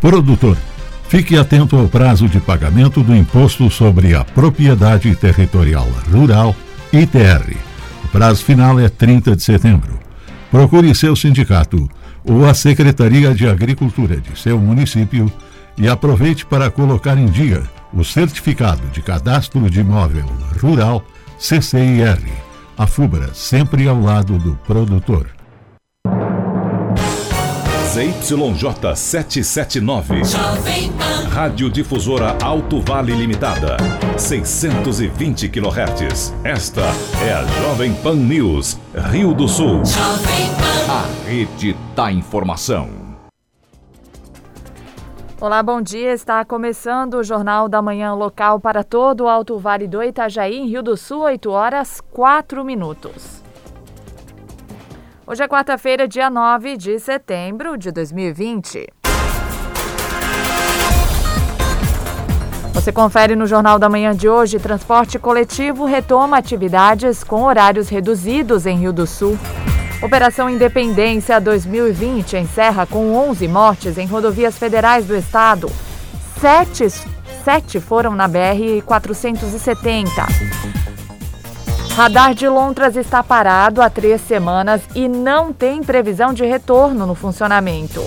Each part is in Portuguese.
Produtor. Fique atento ao prazo de pagamento do Imposto sobre a Propriedade Territorial Rural, ITR. O prazo final é 30 de setembro. Procure seu sindicato ou a Secretaria de Agricultura de seu município e aproveite para colocar em dia o Certificado de Cadastro de Imóvel Rural CCIR. A FUBRA sempre ao lado do produtor. ZYJ 779. Rádio Difusora Alto Vale Limitada. 620 kHz. Esta é a Jovem Pan News, Rio do Sul. A rede da informação. Olá, bom dia. Está começando o Jornal da Manhã local para todo o Alto Vale do Itajaí, em Rio do Sul, 8 horas 4 minutos. Hoje é quarta-feira, dia 9 de setembro de 2020. Você confere no Jornal da Manhã de hoje: transporte coletivo retoma atividades com horários reduzidos em Rio do Sul. Operação Independência 2020 encerra com 11 mortes em rodovias federais do estado. Sete, sete foram na BR-470. Radar de Lontras está parado há três semanas e não tem previsão de retorno no funcionamento.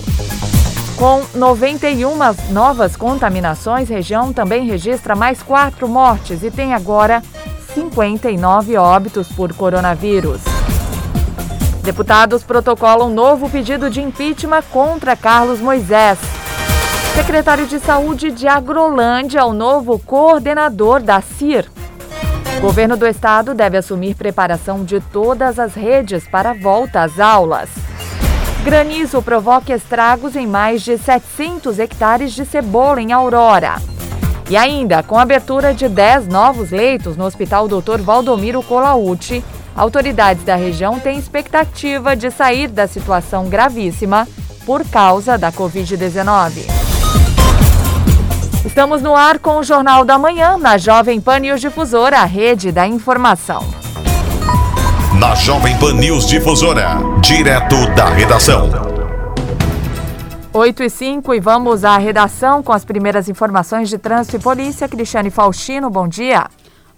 Com 91 novas contaminações, região também registra mais quatro mortes e tem agora 59 óbitos por coronavírus. Deputados protocolam novo pedido de impeachment contra Carlos Moisés. Secretário de Saúde de Agrolândia o novo coordenador da CIR. Governo do estado deve assumir preparação de todas as redes para a volta às aulas. Granizo provoca estragos em mais de 700 hectares de cebola em Aurora. E ainda, com a abertura de 10 novos leitos no Hospital Dr. Valdomiro Colauti, autoridades da região têm expectativa de sair da situação gravíssima por causa da Covid-19. Estamos no ar com o Jornal da Manhã, na Jovem Pan News Difusora, a rede da informação. Na Jovem Pan News Difusora, direto da redação. 8 e 5 e vamos à redação com as primeiras informações de trânsito e polícia. Cristiane Faustino, bom dia.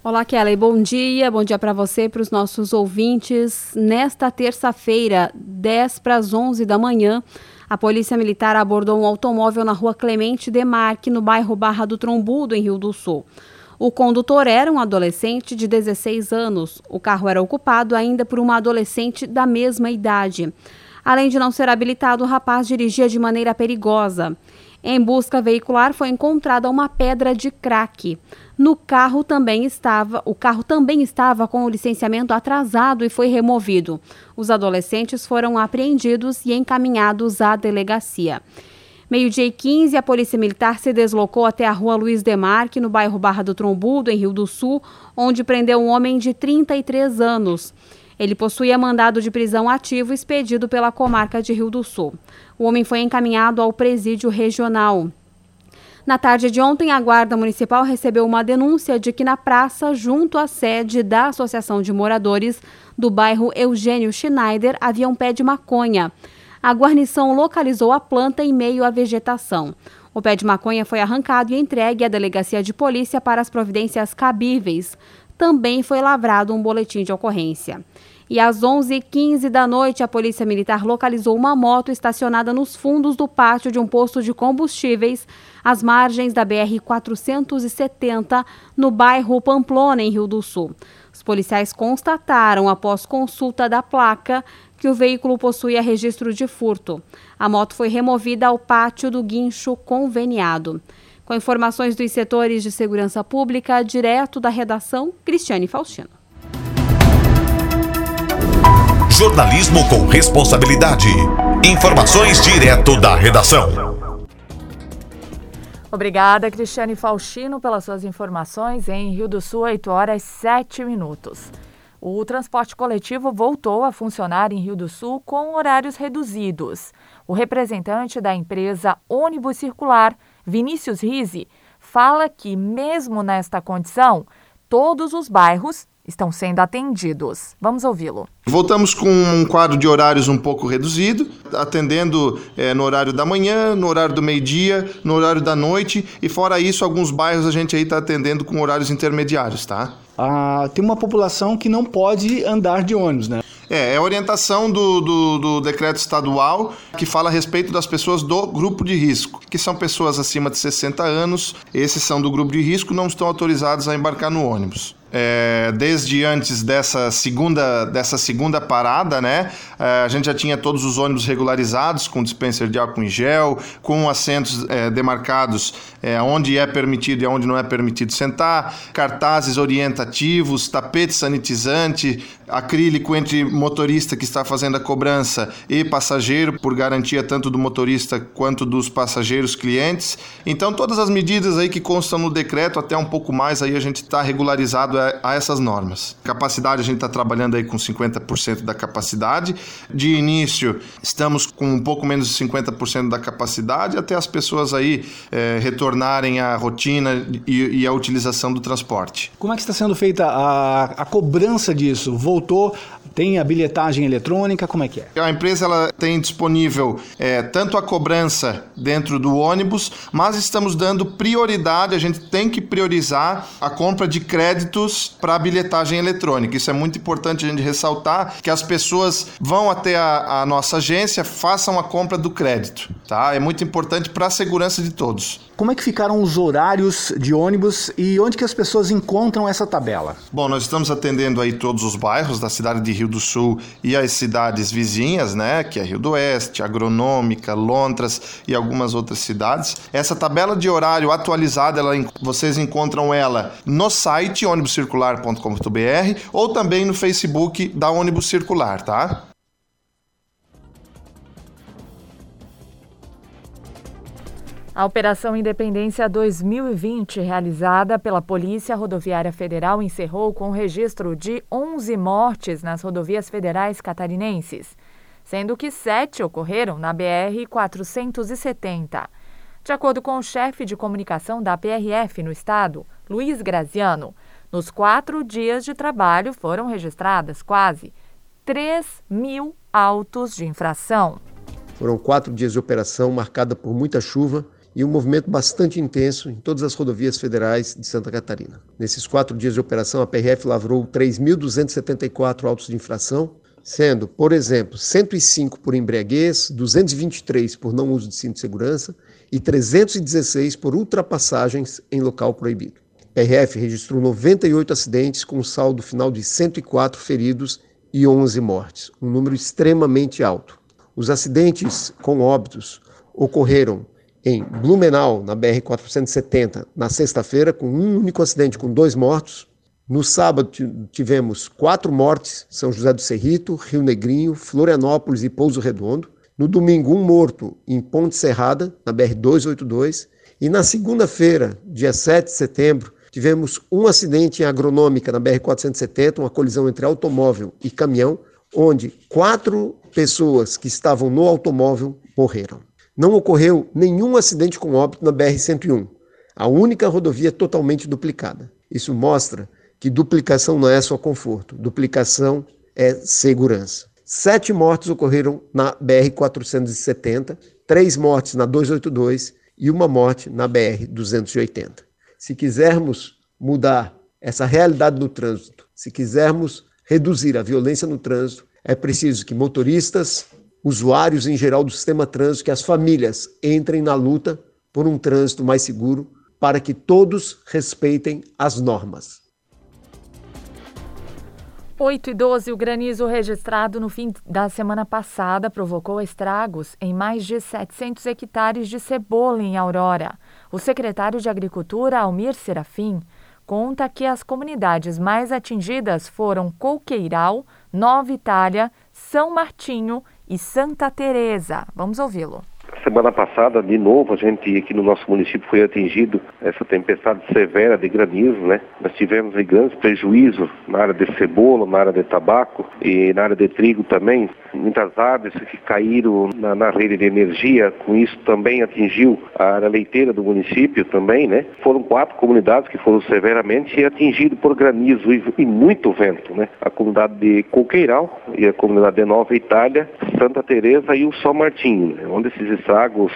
Olá, Kelly, bom dia. Bom dia para você e para os nossos ouvintes. Nesta terça-feira, 10 para as 11 da manhã, a Polícia Militar abordou um automóvel na rua Clemente Demarque, no bairro Barra do Trombudo, em Rio do Sul. O condutor era um adolescente de 16 anos. O carro era ocupado ainda por uma adolescente da mesma idade. Além de não ser habilitado, o rapaz dirigia de maneira perigosa. Em busca veicular foi encontrada uma pedra de crack. No carro também estava, o carro também estava com o licenciamento atrasado e foi removido. Os adolescentes foram apreendidos e encaminhados à delegacia. Meio-dia e 15, a Polícia Militar se deslocou até a rua Luiz Demarque, no bairro Barra do Trombudo, em Rio do Sul, onde prendeu um homem de 33 anos. Ele possuía mandado de prisão ativo expedido pela comarca de Rio do Sul. O homem foi encaminhado ao presídio regional. Na tarde de ontem, a Guarda Municipal recebeu uma denúncia de que na praça, junto à sede da Associação de Moradores do bairro Eugênio Schneider, havia um pé de maconha. A guarnição localizou a planta em meio à vegetação. O pé de maconha foi arrancado e entregue à delegacia de polícia para as providências cabíveis. Também foi lavrado um boletim de ocorrência. E às 11h15 da noite, a Polícia Militar localizou uma moto estacionada nos fundos do pátio de um posto de combustíveis, às margens da BR-470, no bairro Pamplona, em Rio do Sul. Os policiais constataram, após consulta da placa, que o veículo possuía registro de furto. A moto foi removida ao pátio do guincho conveniado. Com informações dos setores de segurança pública, direto da redação, Cristiane Faustino. Jornalismo com responsabilidade. Informações direto da redação. Obrigada, Cristiane Faustino, pelas suas informações. Em Rio do Sul, 8 horas 7 minutos. O transporte coletivo voltou a funcionar em Rio do Sul com horários reduzidos. O representante da empresa Ônibus Circular, Vinícius Rise, fala que, mesmo nesta condição, todos os bairros estão sendo atendidos. Vamos ouvi-lo. Voltamos com um quadro de horários um pouco reduzido, atendendo é, no horário da manhã, no horário do meio-dia, no horário da noite e fora isso, alguns bairros a gente aí está atendendo com horários intermediários, tá? Ah, tem uma população que não pode andar de ônibus, né? É, é a orientação do, do, do, decreto estadual que fala a respeito das pessoas do grupo de risco, que são pessoas acima de 60 anos. Esses são do grupo de risco, não estão autorizados a embarcar no ônibus é, desde antes dessa segunda, dessa segunda parada, né? É, a gente já tinha todos os ônibus regularizados com dispenser de álcool em gel, com assentos é, demarcados é, onde é permitido e onde não é permitido sentar, cartazes orientativos, tapete sanitizante, acrílico entre motorista que está fazendo a cobrança e passageiro, por garantia tanto do motorista quanto dos passageiros clientes. Então, todas as medidas aí que constam no decreto, até um pouco mais, aí a gente está regularizado a, a essas normas. Capacidade, a gente está trabalhando aí com 50% da capacidade. De início, estamos com um pouco menos de 50% da capacidade, até as pessoas aí é, retornarem à rotina e, e à utilização do transporte. Como é que está sendo feita a, a cobrança disso? Voltou tem a bilhetagem eletrônica? Como é que é? A empresa ela tem disponível é, tanto a cobrança dentro do ônibus, mas estamos dando prioridade, a gente tem que priorizar a compra de créditos para a bilhetagem eletrônica. Isso é muito importante a gente ressaltar que as pessoas vão até a, a nossa agência, façam a compra do crédito. Tá? É muito importante para a segurança de todos. Como é que ficaram os horários de ônibus e onde que as pessoas encontram essa tabela? Bom, nós estamos atendendo aí todos os bairros da cidade de Rio do Sul e as cidades vizinhas, né, que é Rio do Oeste, Agronômica, Lontras e algumas outras cidades. Essa tabela de horário atualizada, ela, vocês encontram ela no site ônibuscircular.com.br ou também no Facebook da Ônibus Circular, tá? A Operação Independência 2020, realizada pela Polícia Rodoviária Federal, encerrou com o registro de 11 mortes nas rodovias federais catarinenses, sendo que sete ocorreram na BR-470. De acordo com o chefe de comunicação da PRF no estado, Luiz Graziano, nos quatro dias de trabalho foram registradas quase 3 mil autos de infração. Foram quatro dias de operação marcada por muita chuva e um movimento bastante intenso em todas as rodovias federais de Santa Catarina. Nesses quatro dias de operação, a PRF lavrou 3.274 autos de infração, sendo, por exemplo, 105 por embriaguez, 223 por não uso de cinto de segurança e 316 por ultrapassagens em local proibido. A PRF registrou 98 acidentes com um saldo final de 104 feridos e 11 mortes, um número extremamente alto. Os acidentes com óbitos ocorreram em Blumenau, na BR-470, na sexta-feira, com um único acidente com dois mortos. No sábado tivemos quatro mortes, São José do Cerrito, Rio Negrinho, Florianópolis e Pouso Redondo. No domingo, um morto em Ponte Serrada, na BR-282. E na segunda-feira, dia 7 de setembro, tivemos um acidente em Agronômica, na BR-470, uma colisão entre automóvel e caminhão, onde quatro pessoas que estavam no automóvel morreram não ocorreu nenhum acidente com óbito na BR-101, a única rodovia totalmente duplicada. Isso mostra que duplicação não é só conforto, duplicação é segurança. Sete mortes ocorreram na BR-470, três mortes na 282 e uma morte na BR-280. Se quisermos mudar essa realidade no trânsito, se quisermos reduzir a violência no trânsito, é preciso que motoristas, usuários em geral do sistema trânsito, que as famílias entrem na luta por um trânsito mais seguro, para que todos respeitem as normas. 8 e 12, o granizo registrado no fim da semana passada provocou estragos em mais de 700 hectares de cebola em Aurora. O secretário de Agricultura, Almir Serafim, conta que as comunidades mais atingidas foram Coqueiral, Nova Itália, São Martinho e Santa Teresa. Vamos ouvi-lo. Semana passada, de novo, a gente aqui no nosso município foi atingido essa tempestade severa de granizo, né? Nós tivemos grandes prejuízos na área de cebola, na área de tabaco e na área de trigo também. Muitas árvores que caíram na, na rede de energia, com isso também atingiu a área leiteira do município também, né? Foram quatro comunidades que foram severamente atingidas por granizo e, e muito vento, né? A comunidade de Coqueiral e a comunidade de Nova Itália, Santa Teresa e o São Martinho, né? onde esses estragos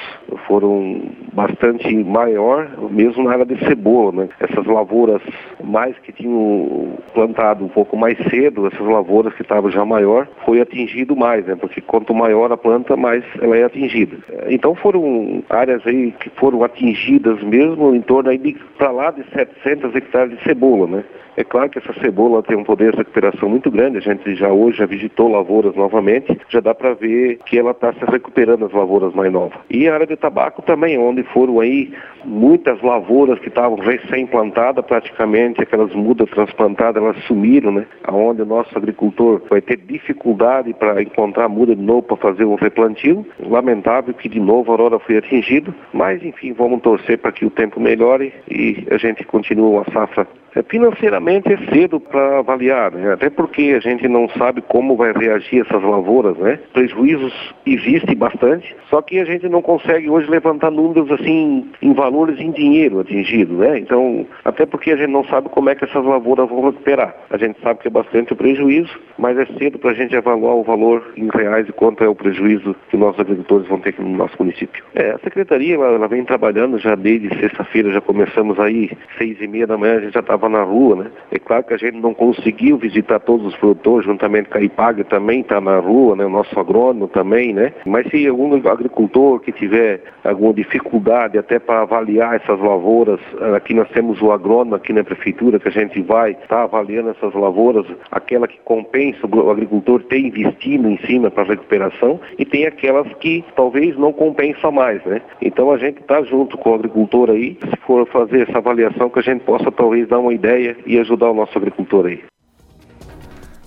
foram bastante maior, mesmo na área de cebola, né? Essas lavouras mais que tinham plantado um pouco mais cedo, essas lavouras que estavam já maior, foi atingido mais, né? Porque quanto maior a planta, mais ela é atingida. Então foram áreas aí que foram atingidas mesmo em torno aí de para lá de 700 hectares de cebola, né? É claro que essa cebola tem um poder de recuperação muito grande, a gente já hoje já visitou lavouras novamente, já dá para ver que ela está se recuperando as lavouras mais novas. E a área de tabaco também, onde foram aí muitas lavouras que estavam recém-plantadas, praticamente aquelas mudas transplantadas, elas sumiram, né? Onde o nosso agricultor vai ter dificuldade para encontrar muda de novo para fazer um replantio. Lamentável que de novo a aurora foi atingida, mas enfim, vamos torcer para que o tempo melhore e a gente continue uma safra financeiramente é cedo para avaliar, né? até porque a gente não sabe como vai reagir essas lavouras, né? Prejuízos existem bastante, só que a gente não consegue hoje levantar números assim em valores em dinheiro atingido, né? Então, até porque a gente não sabe como é que essas lavouras vão recuperar. A gente sabe que é bastante o prejuízo, mas é cedo para a gente avaliar o valor em reais e quanto é o prejuízo que nossos agricultores vão ter aqui no nosso município. É, a secretaria ela, ela vem trabalhando já desde sexta-feira, já começamos aí seis e meia da manhã, a gente já estava estava na rua, né? É claro que a gente não conseguiu visitar todos os produtores, juntamente com a IPAG também está na rua, né? O nosso agrônomo também, né? Mas se algum agricultor que tiver alguma dificuldade até para avaliar essas lavouras, aqui nós temos o agrônomo aqui na prefeitura que a gente vai estar tá avaliando essas lavouras, aquela que compensa o agricultor ter investido em cima para recuperação e tem aquelas que talvez não compensa mais, né? Então a gente está junto com o agricultor aí, se for fazer essa avaliação que a gente possa talvez dar uma uma ideia e ajudar o nosso agricultor aí.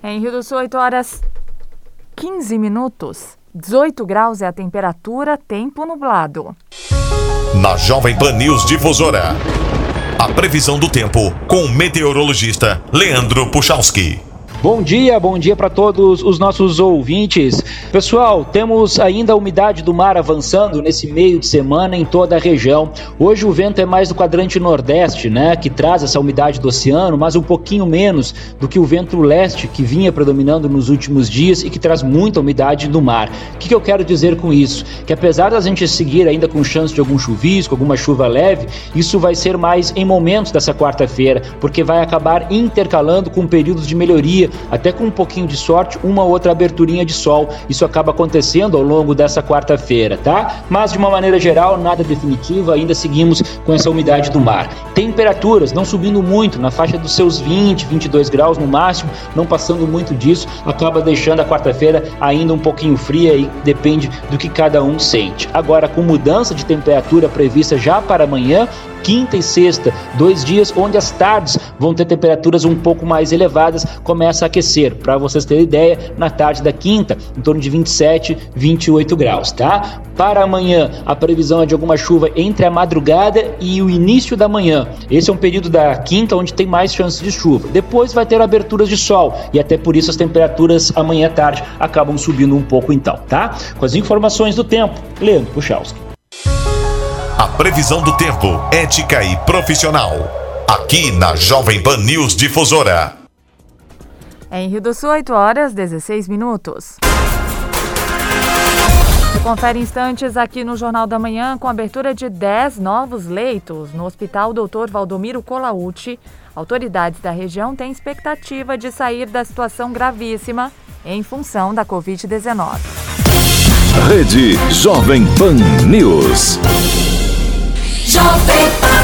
Em Rio do Sul, 8 horas 15 minutos. 18 graus é a temperatura, tempo nublado. Na Jovem Pan News Difusora. A previsão do tempo com o meteorologista Leandro Puchalski. Bom dia, bom dia para todos os nossos ouvintes. Pessoal, temos ainda a umidade do mar avançando nesse meio de semana em toda a região. Hoje o vento é mais do quadrante nordeste, né, que traz essa umidade do oceano, mas um pouquinho menos do que o vento leste que vinha predominando nos últimos dias e que traz muita umidade do mar. O que, que eu quero dizer com isso? Que apesar da gente seguir ainda com chance de algum chuvisco, alguma chuva leve, isso vai ser mais em momentos dessa quarta-feira, porque vai acabar intercalando com períodos de melhoria até com um pouquinho de sorte, uma outra aberturinha de sol. Isso acaba acontecendo ao longo dessa quarta-feira, tá? Mas de uma maneira geral, nada definitivo, ainda seguimos com essa umidade do mar. Temperaturas não subindo muito, na faixa dos seus 20, 22 graus no máximo, não passando muito disso, acaba deixando a quarta-feira ainda um pouquinho fria e depende do que cada um sente. Agora, com mudança de temperatura prevista já para amanhã, quinta e sexta, dois dias onde as tardes vão ter temperaturas um pouco mais elevadas, começa a aquecer. Para vocês terem ideia, na tarde da quinta, em torno de 27, 28 graus, tá? Para amanhã, a previsão é de alguma chuva entre a madrugada e o início da manhã. Esse é um período da quinta onde tem mais chances de chuva. Depois vai ter aberturas de sol e até por isso as temperaturas amanhã à tarde acabam subindo um pouco então, tá? Com as informações do tempo, Leandro Puchalski. Previsão do tempo, ética e profissional. Aqui na Jovem Pan News Difusora. Em Rio do Sul, 8 horas 16 minutos. Você confere instantes aqui no Jornal da Manhã com abertura de 10 novos leitos no Hospital Dr. Valdomiro Colauti. Autoridades da região têm expectativa de sair da situação gravíssima em função da Covid-19. Rede Jovem Pan News. Jovem Pan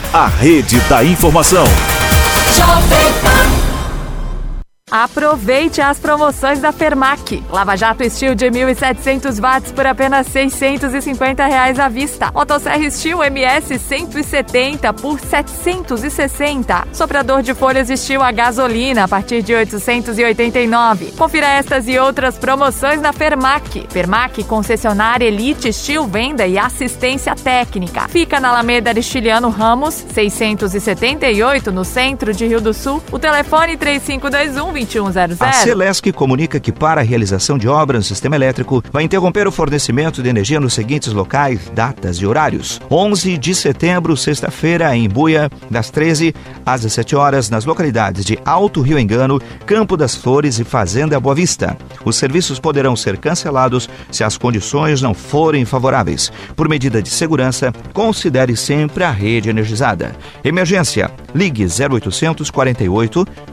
a rede da informação. Aproveite as promoções da Fermac. Lava Jato Steel de 1.700 watts por apenas 650 reais à vista. Motosserra Steel MS 170 por 760. Soprador de folhas Steel a gasolina a partir de 889. Confira estas e outras promoções na Fermac. Fermac, concessionária Elite Steel Venda e Assistência Técnica. Fica na Alameda Aristiliano Ramos, 678, no centro de Rio do Sul. O telefone 3521 2100. A Celesc comunica que para a realização de obras no sistema elétrico vai interromper o fornecimento de energia nos seguintes locais, datas e horários. 11 de setembro, sexta-feira, em Buia, das 13 às 17 horas, nas localidades de Alto Rio Engano, Campo das Flores e Fazenda Boa Vista. Os serviços poderão ser cancelados se as condições não forem favoráveis. Por medida de segurança, considere sempre a rede energizada. Emergência, ligue 0800 48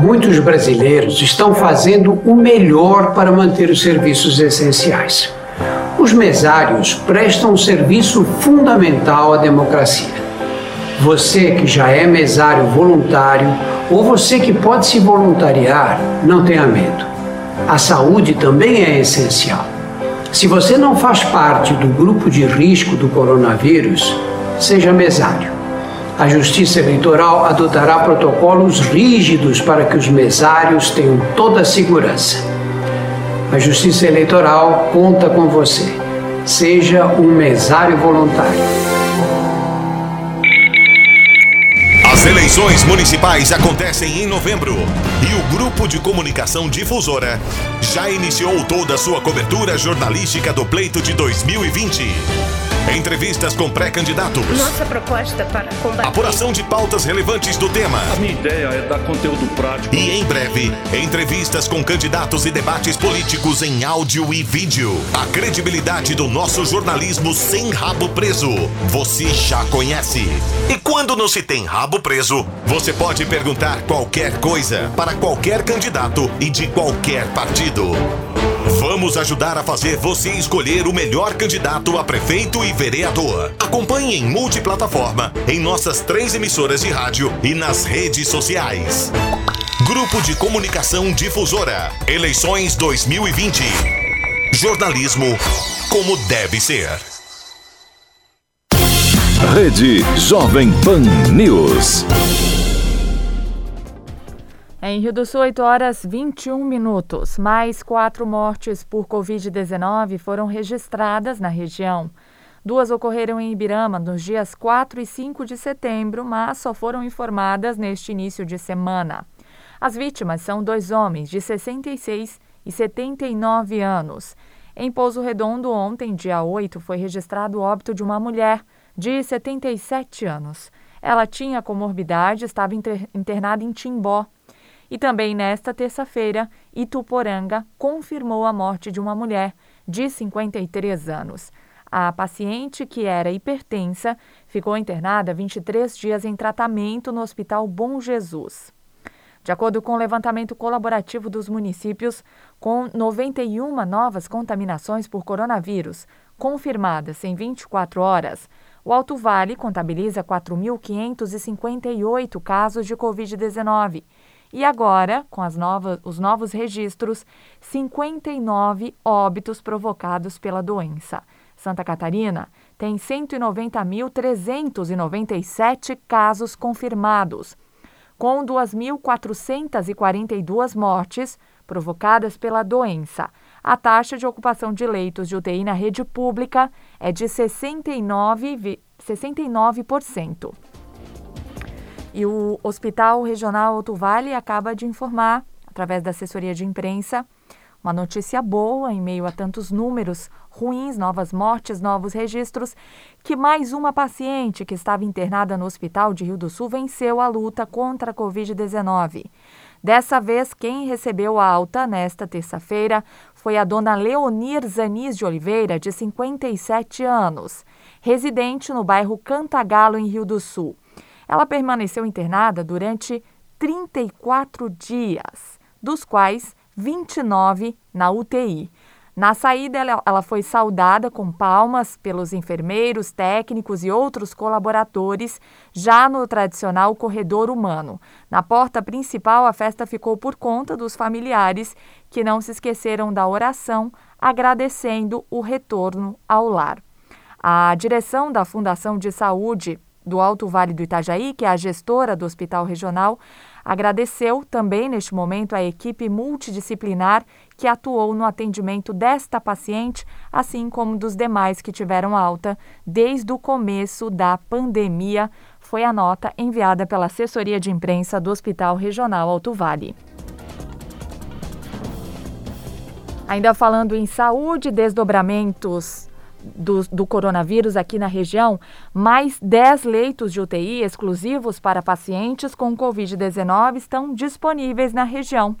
Muitos brasileiros estão fazendo o melhor para manter os serviços essenciais. Os mesários prestam um serviço fundamental à democracia. Você que já é mesário voluntário ou você que pode se voluntariar, não tenha medo. A saúde também é essencial. Se você não faz parte do grupo de risco do coronavírus, seja mesário. A Justiça Eleitoral adotará protocolos rígidos para que os mesários tenham toda a segurança. A Justiça Eleitoral conta com você. Seja um mesário voluntário. As eleições municipais acontecem em novembro e o Grupo de Comunicação Difusora já iniciou toda a sua cobertura jornalística do pleito de 2020. Entrevistas com pré-candidatos. Nossa proposta para combater. Apuração de pautas relevantes do tema. A minha ideia é dar conteúdo prático. E em breve, entrevistas com candidatos e debates políticos em áudio e vídeo. A credibilidade do nosso jornalismo sem rabo preso. Você já conhece. E quando não se tem rabo preso, você pode perguntar qualquer coisa para qualquer candidato e de qualquer partido. Vamos ajudar a fazer você escolher o melhor candidato a prefeito e vereador. Acompanhe em multiplataforma, em nossas três emissoras de rádio e nas redes sociais. Grupo de Comunicação Difusora. Eleições 2020. Jornalismo como deve ser. Rede Jovem Pan News. Em Rio do Sul, 8 horas 21 minutos. Mais quatro mortes por Covid-19 foram registradas na região. Duas ocorreram em Ibirama nos dias 4 e 5 de setembro, mas só foram informadas neste início de semana. As vítimas são dois homens de 66 e 79 anos. Em Pouso Redondo, ontem, dia 8, foi registrado o óbito de uma mulher de 77 anos. Ela tinha comorbidade, estava internada em Timbó. E também nesta terça-feira, Ituporanga confirmou a morte de uma mulher de 53 anos. A paciente, que era hipertensa, ficou internada 23 dias em tratamento no Hospital Bom Jesus. De acordo com o levantamento colaborativo dos municípios, com 91 novas contaminações por coronavírus confirmadas em 24 horas, o Alto Vale contabiliza 4.558 casos de Covid-19 e agora, com as novas, os novos registros, 59 óbitos provocados pela doença. Santa Catarina tem 190.397 casos confirmados, com 2.442 mortes provocadas pela doença. A taxa de ocupação de leitos de UTI na rede pública é de 69, 69%. E o Hospital Regional Alto Vale acaba de informar, através da assessoria de imprensa, uma notícia boa em meio a tantos números ruins, novas mortes, novos registros, que mais uma paciente que estava internada no hospital de Rio do Sul venceu a luta contra a Covid-19. Dessa vez, quem recebeu a alta nesta terça-feira foi a dona Leonir Zanis de Oliveira, de 57 anos, residente no bairro Cantagalo, em Rio do Sul. Ela permaneceu internada durante 34 dias, dos quais 29 na UTI. Na saída, ela, foi saudada com palmas pelos enfermeiros, técnicos e outros colaboradores, já no tradicional corredor humano. Na porta principal, a festa ficou por conta dos familiares que não se esqueceram da oração, agradecendo o retorno ao lar. A direção da Fundação de Saúde do Alto Vale do Itajaí, que é a gestora do Hospital Regional, agradeceu também neste momento a equipe multidisciplinar que atuou no atendimento desta paciente, assim como dos demais que tiveram alta desde o começo da pandemia, foi a nota enviada pela assessoria de imprensa do Hospital Regional Alto Vale. Ainda falando em saúde, desdobramentos do, do, coronavírus aqui na região, mais 10 leitos de UTI exclusivos para pacientes com Covid-19 estão disponíveis na região.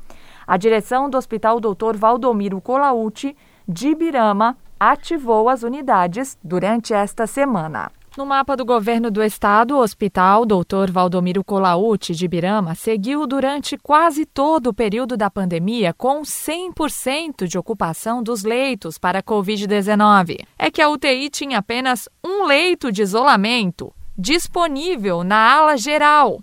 A direção do Hospital Dr. Valdomiro Colauti, de Ibirama, ativou as unidades durante esta semana. No mapa do governo do estado, o Hospital Dr. Valdomiro Colauti de Ibirama seguiu durante quase todo o período da pandemia com 100% de ocupação dos leitos para Covid-19. É que a UTI tinha apenas um leito de isolamento disponível na ala geral,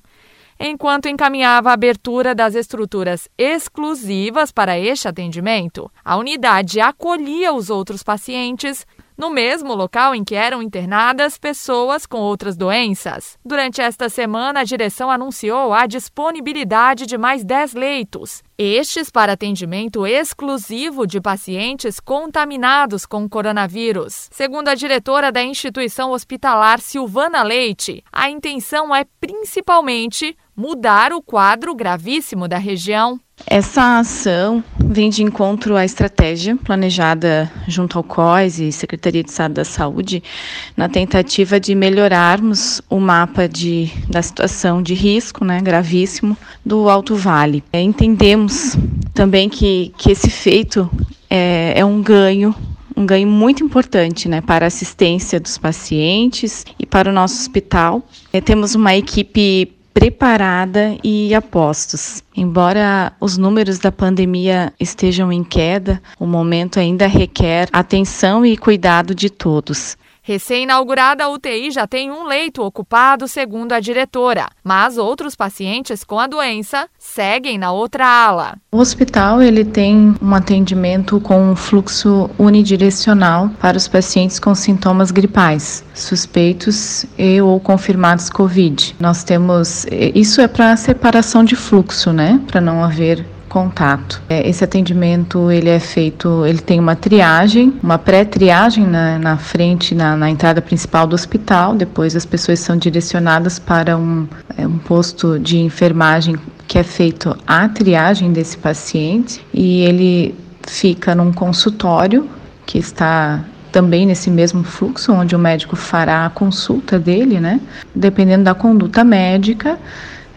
enquanto encaminhava a abertura das estruturas exclusivas para este atendimento. A unidade acolhia os outros pacientes no mesmo local em que eram internadas pessoas com outras doenças. Durante esta semana, a direção anunciou a disponibilidade de mais 10 leitos, estes para atendimento exclusivo de pacientes contaminados com coronavírus. Segundo a diretora da instituição hospitalar Silvana Leite, a intenção é principalmente mudar o quadro gravíssimo da região. Essa ação vem de encontro à estratégia planejada junto ao COIS e Secretaria de Estado da Saúde na tentativa de melhorarmos o mapa de, da situação de risco né, gravíssimo do Alto Vale. É, entendemos também que, que esse feito é, é um ganho um ganho muito importante né, para a assistência dos pacientes e para o nosso hospital. É, temos uma equipe preparada e a postos. Embora os números da pandemia estejam em queda, o momento ainda requer atenção e cuidado de todos. Recém-inaugurada, a UTI já tem um leito ocupado, segundo a diretora, mas outros pacientes com a doença seguem na outra ala. O hospital ele tem um atendimento com um fluxo unidirecional para os pacientes com sintomas gripais, suspeitos e ou confirmados COVID. Nós temos isso é para separação de fluxo, né? Para não haver contato. É, esse atendimento ele é feito, ele tem uma triagem, uma pré-triagem na, na, frente, na, na, entrada principal do hospital. Depois as pessoas são direcionadas para um, é, um posto de enfermagem que é feito a triagem desse paciente e ele fica num consultório que está também nesse mesmo fluxo, onde o médico fará a consulta dele, né? Dependendo da conduta médica,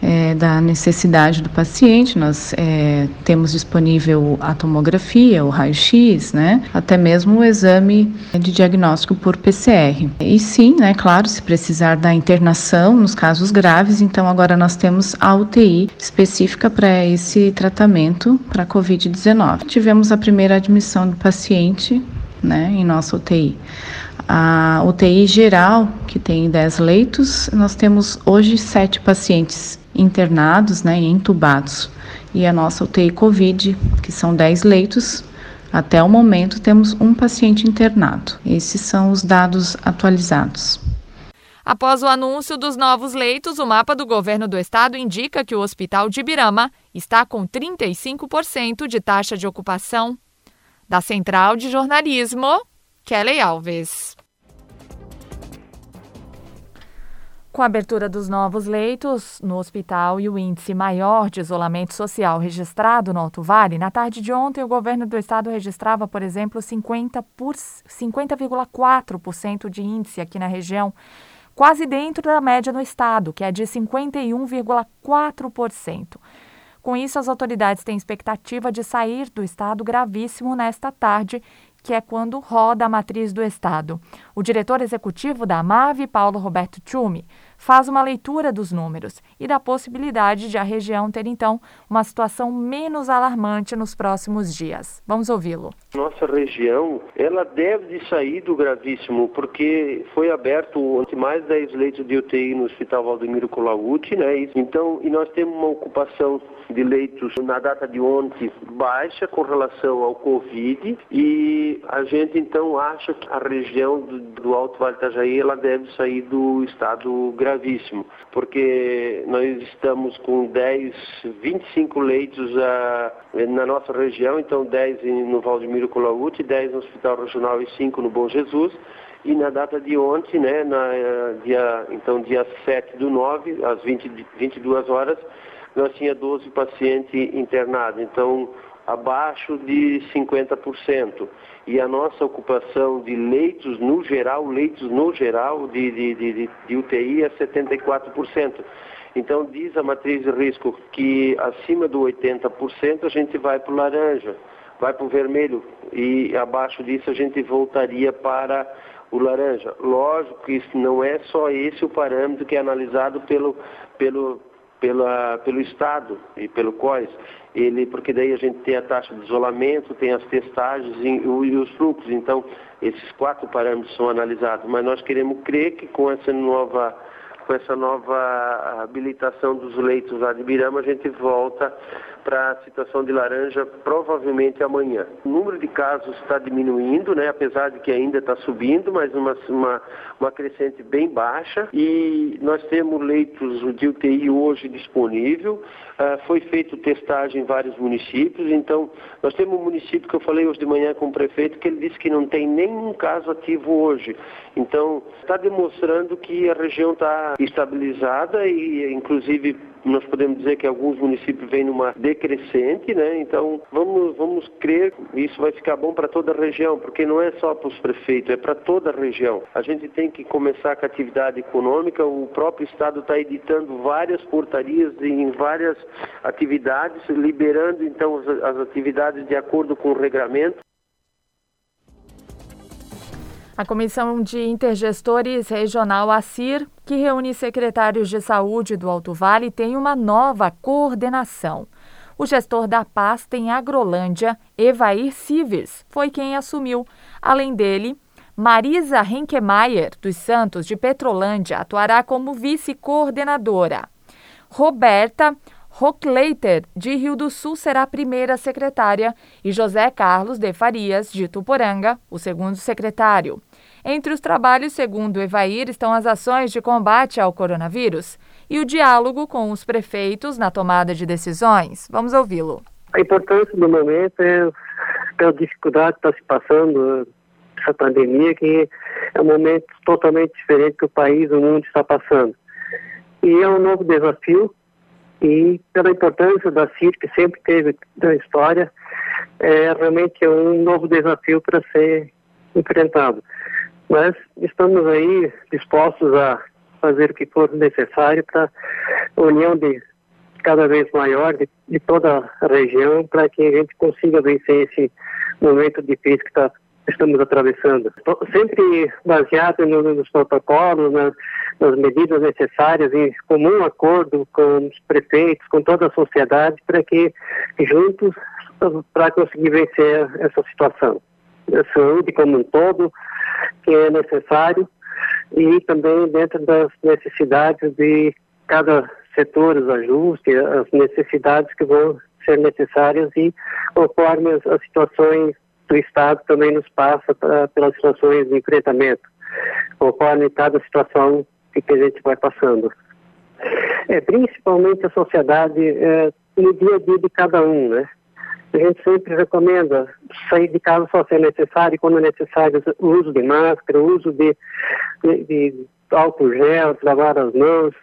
é, da necessidade do paciente. Nós é, temos disponível a tomografia, o raio-x, né? Até mesmo o exame de diagnóstico por PCR. E sim, né? Claro, se precisar da internação nos casos graves, então agora nós temos a UTI específica para esse tratamento para COVID-19. Tivemos a primeira admissão do paciente, né? Em nossa UTI. A UTI geral, que tem 10 leitos, nós temos hoje sete pacientes internados né, e entubados. E a nossa UTI Covid, que são 10 leitos, até o momento temos um paciente internado. Esses são os dados atualizados. Após o anúncio dos novos leitos, o mapa do governo do estado indica que o Hospital de Ibirama está com 35% de taxa de ocupação. Da Central de Jornalismo, Kelly Alves. Com a abertura dos novos leitos no hospital e o índice maior de isolamento social registrado no Alto Vale, na tarde de ontem o governo do estado registrava, por exemplo, 50,4% de índice aqui na região, quase dentro da média no estado, que é de 51,4%. Com isso, as autoridades têm expectativa de sair do estado gravíssimo nesta tarde que é quando roda a matriz do Estado. O diretor executivo da AMAV, Paulo Roberto Tchumi, faz uma leitura dos números e da possibilidade de a região ter, então, uma situação menos alarmante nos próximos dias. Vamos ouvi-lo. Nossa região, ela deve de sair do gravíssimo, porque foi aberto mais 10 leitos de UTI no Hospital Valdemiro Colauti, né? Então, e nós temos uma ocupação de leitos na data de ontem baixa com relação ao Covid e a gente então acha que a região do Alto Vale Itajaí ela deve sair do estado gravíssimo, porque nós estamos com 10, 25 leitos uh, na nossa região, então 10 no Valdemiro Colaúti, 10 no Hospital Regional e 5 no Bom Jesus. E na data de ontem, né, na, uh, dia, então dia 7 do 9, às 20, 22 horas, nós tinha 12 pacientes internados, então abaixo de 50%. E a nossa ocupação de leitos no geral, leitos no geral de, de, de, de UTI é 74%. Então diz a matriz de risco que acima do 80% a gente vai para o laranja, vai para o vermelho e abaixo disso a gente voltaria para o laranja. Lógico que não é só esse o parâmetro que é analisado pelo, pelo, pela, pelo Estado e pelo COIS, ele, porque daí a gente tem a taxa de isolamento, tem as testagens e, e os fluxos, então esses quatro parâmetros são analisados, mas nós queremos crer que com essa nova com essa nova habilitação dos leitos lá de Birama, a gente volta para a situação de laranja provavelmente amanhã. O número de casos está diminuindo, né, apesar de que ainda está subindo, mas uma, uma, uma crescente bem baixa. E nós temos leitos de UTI hoje disponível. Uh, foi feito testagem em vários municípios, então nós temos um município que eu falei hoje de manhã com o prefeito que ele disse que não tem nenhum caso ativo hoje. Então está demonstrando que a região está estabilizada e inclusive nós podemos dizer que alguns municípios vêm numa decrescente, né? Então vamos, vamos crer que isso vai ficar bom para toda a região, porque não é só para os prefeitos, é para toda a região. A gente tem que começar com a atividade econômica, o próprio Estado está editando várias portarias em várias atividades, liberando então as, atividades de acordo com o regramento. A Comissão de Intergestores Regional ACIR, que reúne secretários de saúde do Alto Vale, tem uma nova coordenação. O gestor da pasta em Agrolândia, Evair Sivers, foi quem assumiu. Além dele, Marisa Henkemeyer, dos Santos, de Petrolândia, atuará como vice-coordenadora. Roberta Rockleiter, de Rio do Sul, será a primeira secretária e José Carlos de Farias, de Tuporanga, o segundo secretário. Entre os trabalhos, segundo Evair, estão as ações de combate ao coronavírus e o diálogo com os prefeitos na tomada de decisões. Vamos ouvi-lo. A importância do momento é pela dificuldade que está se passando essa pandemia, que é um momento totalmente diferente que o país, o mundo está passando. E é um novo desafio e pela importância da CIR, que sempre teve na história, é realmente um novo desafio para ser enfrentado. Mas estamos aí dispostos a fazer o que for necessário para a união de cada vez maior de, de toda a região para que a gente consiga vencer esse momento difícil que está estamos atravessando. Sempre baseado no, nos protocolos, nas, nas, medidas necessárias, em comum acordo com os prefeitos, com toda a sociedade, para que juntos, para conseguir vencer essa situação. Saúde como um todo, que é necessário, e também dentro das necessidades de cada setor, os ajustes, as necessidades que vão ser necessárias e conforme as, as situações o Estado também nos passa pra, pelas situações de enfrentamento. Conforme cada situação que a gente vai passando. É, principalmente a sociedade é, no dia a dia de cada um, né? A gente sempre recomenda sair de casa só se é necessário, quando é necessário o uso de máscara, o uso de, de, de álcool gel, lavar as mãos,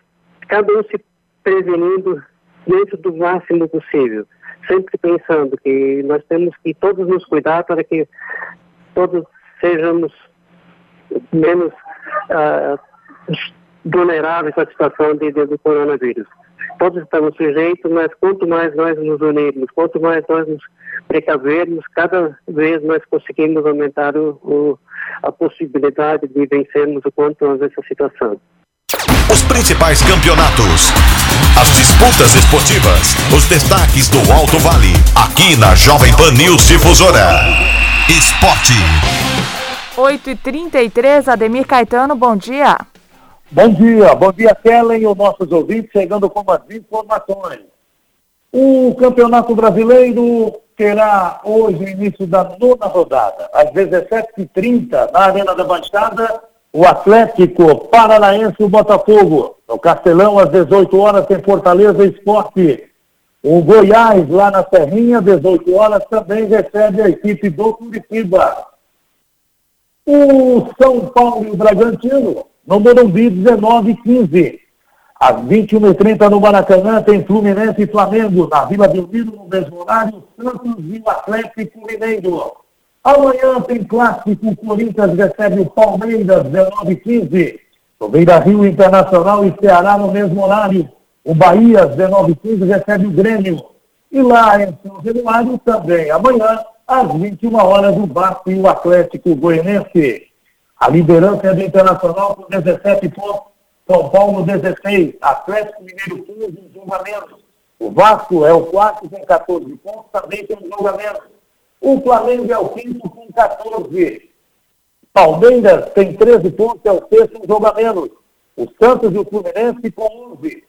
cada um se prevenindo dentro do máximo possível, sempre pensando que nós temos que todos nos cuidar para que todos sejamos menos uh, vulneráveis à situação de, de, do coronavírus todos estamos sujeitos, mas quanto mais nós nos unirmos, quanto mais nós nos precavermos, cada vez nós conseguimos aumentar o, o, a possibilidade de vencermos o quanto antes essa situação. Os principais campeonatos, as disputas esportivas, os destaques do Alto Vale, aqui na Jovem Pan News Difusora. Esporte. 8h33, Ademir Caetano, bom dia. Bom dia, bom dia Kellen e os nossos ouvintes chegando com as informações. O Campeonato Brasileiro terá hoje o início da nona rodada. Às 17h30, na Arena da Baixada, o Atlético Paranaense o Botafogo. No Castelão, às 18 horas, tem Fortaleza Esporte. O Goiás, lá na Serrinha, 18 horas, também recebe a equipe do Curitiba. O São Paulo e o Bragantino no Morumbi 19 15. Às 21h30 no Maracanã tem Fluminense e Flamengo. Na Vila Belmiro, no mesmo horário, Santos e o Atlético Mineiro. Amanhã tem clássico, Corinthians recebe o Palmeiras, 19 15. No Beira Rio Internacional e Ceará no mesmo horário. O Bahia, 19 15, recebe o Grêmio. E lá em São Januário também, amanhã, às 21 horas, o Vasco e o Atlético Goianense. A liderança é do Internacional com 17 pontos. São Paulo 16, Atlético Mineiro 15, um jogo a menos. O Vasco é o quarto com 14 pontos, também tem um jogo a menos. O Flamengo é o quinto com 14. Palmeiras tem 13 pontos, é o sexto, um jogo a menos. O Santos e o Fluminense com 11.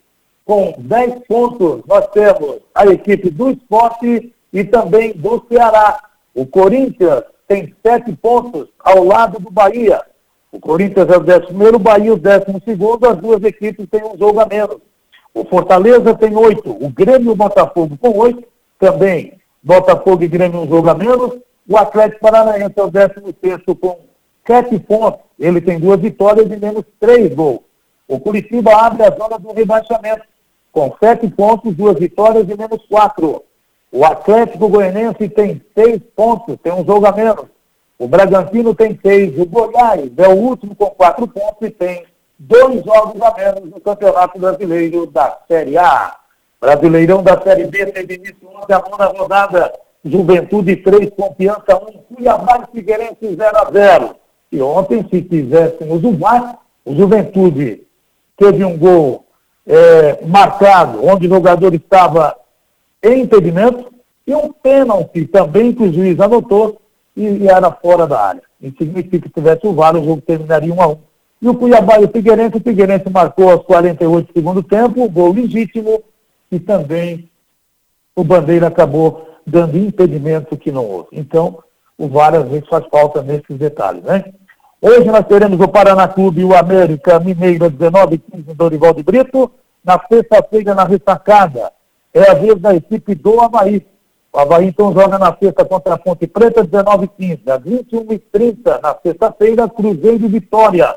Com 10 pontos, nós temos a equipe do esporte e também do Ceará. O Corinthians tem sete pontos ao lado do Bahia. O Corinthians é o décimo primeiro, o Bahia o décimo segundo, as duas equipes têm um jogo a menos. O Fortaleza tem oito, o Grêmio e o Botafogo com oito, também Botafogo e Grêmio um jogo a menos. O Atlético Paranaense é o décimo sexto com sete pontos, ele tem duas vitórias e menos três gols. O Curitiba abre a zona do rebaixamento, com sete pontos, duas vitórias e menos quatro. O Atlético Goianense tem seis pontos, tem um jogo a menos. O Bragantino tem seis. O Goiás é o último com quatro pontos e tem dois jogos a menos no Campeonato Brasileiro da Série A. Brasileirão da Série B teve início ontem a nona rodada. Juventude 3, Confiança 1, Cuiabá e Figueirense 0 a 0. E ontem, se quiséssemos o VAR, o Juventude teve um gol é, marcado, onde o jogador estava em impedimento, e um pênalti também que o juiz anotou e, e era fora da área. Isso significa que se tivesse o VAR, o jogo terminaria 1 a 1. E o Cuiabá e o Figueirense, o Figueirense marcou aos 48 do segundo tempo, gol legítimo, e também o Bandeira acabou dando impedimento que não houve. Então, o VAR às vezes faz falta nesses detalhes, né? Hoje nós teremos o Paraná Clube e o América Mineira 19 15 no Dorival de Brito. Na sexta-feira, na ressacada, é a vez da equipe do Havaí. O Havaí então joga na sexta contra a Ponte Preta, 19h15. Às 21h30, na sexta-feira, Cruzeiro e Vitória.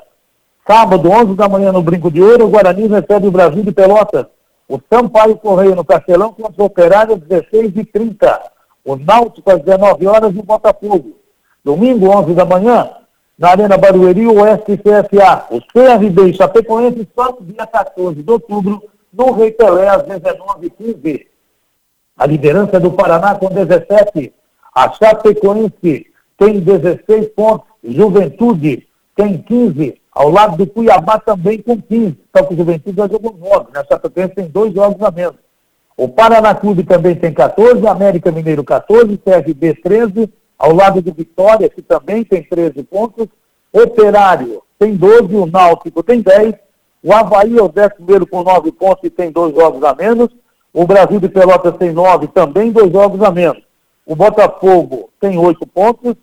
Sábado, 11 da manhã, no Brinco de Ouro, o Guarani recebe o Brasil de Pelotas. O Sampaio Correio no Castelão contra o Operário, 16h30. O Náutico às 19 horas e o Botafogo. Domingo, 11 da manhã, na Arena Barueri, o Oeste CFA. O CRB e Chapecoense só no dia 14 de outubro, no Rei Pelé, às 19h15. A liderança do Paraná com 17. A Chapecoense tem 16 pontos. Juventude tem 15. Ao lado do Cuiabá também com 15. Só que o Juventude já jogou 9. Né? A Chapecoense tem dois jogos a menos. O Paraná Clube também tem 14. América Mineiro 14. CRB 13. Ao lado do Vitória, que também tem 13 pontos. Operário tem 12. O Náutico tem 10. O Havaí é o 11 com 9 pontos e tem dois jogos a menos. O Brasil de Pelotas tem nove, também dois jogos a menos. O Botafogo tem oito pontos,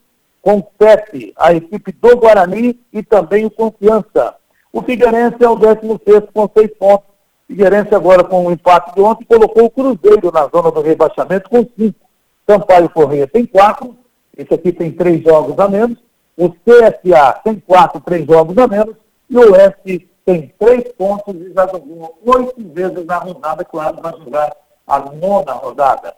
com sete a equipe do Guarani e também o Confiança. O Figueirense é o 16 com 6 pontos. Figueirense agora com o empate de ontem colocou o Cruzeiro na zona do rebaixamento com 5. Sampaio Correia tem 4. Esse aqui tem 3 jogos a menos. O CSA tem 4, 3 jogos a menos. E o Oeste tem 3 pontos e já jogou 8 vezes na rodada. Claro, vai jogar a nona rodada.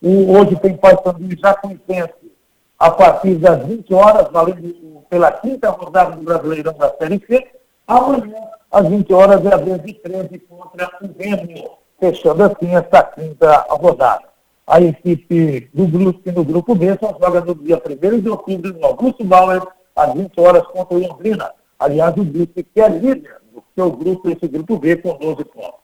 O, hoje tem Paysandu e Jacuipense a partir das 20 horas, valendo pela quinta rodada do Brasileirão da Série C. Amanhã, às 20 horas, é a vez de 13 contra o Grêmio, fechando assim esta quinta rodada. A equipe do Brusque no grupo B só joga no dia 1 de outubro no Augusto Bauer, às 20 horas contra o Londrina. Aliás, o Brusque que é líder seu grupo, esse grupo B, com 12 pontos.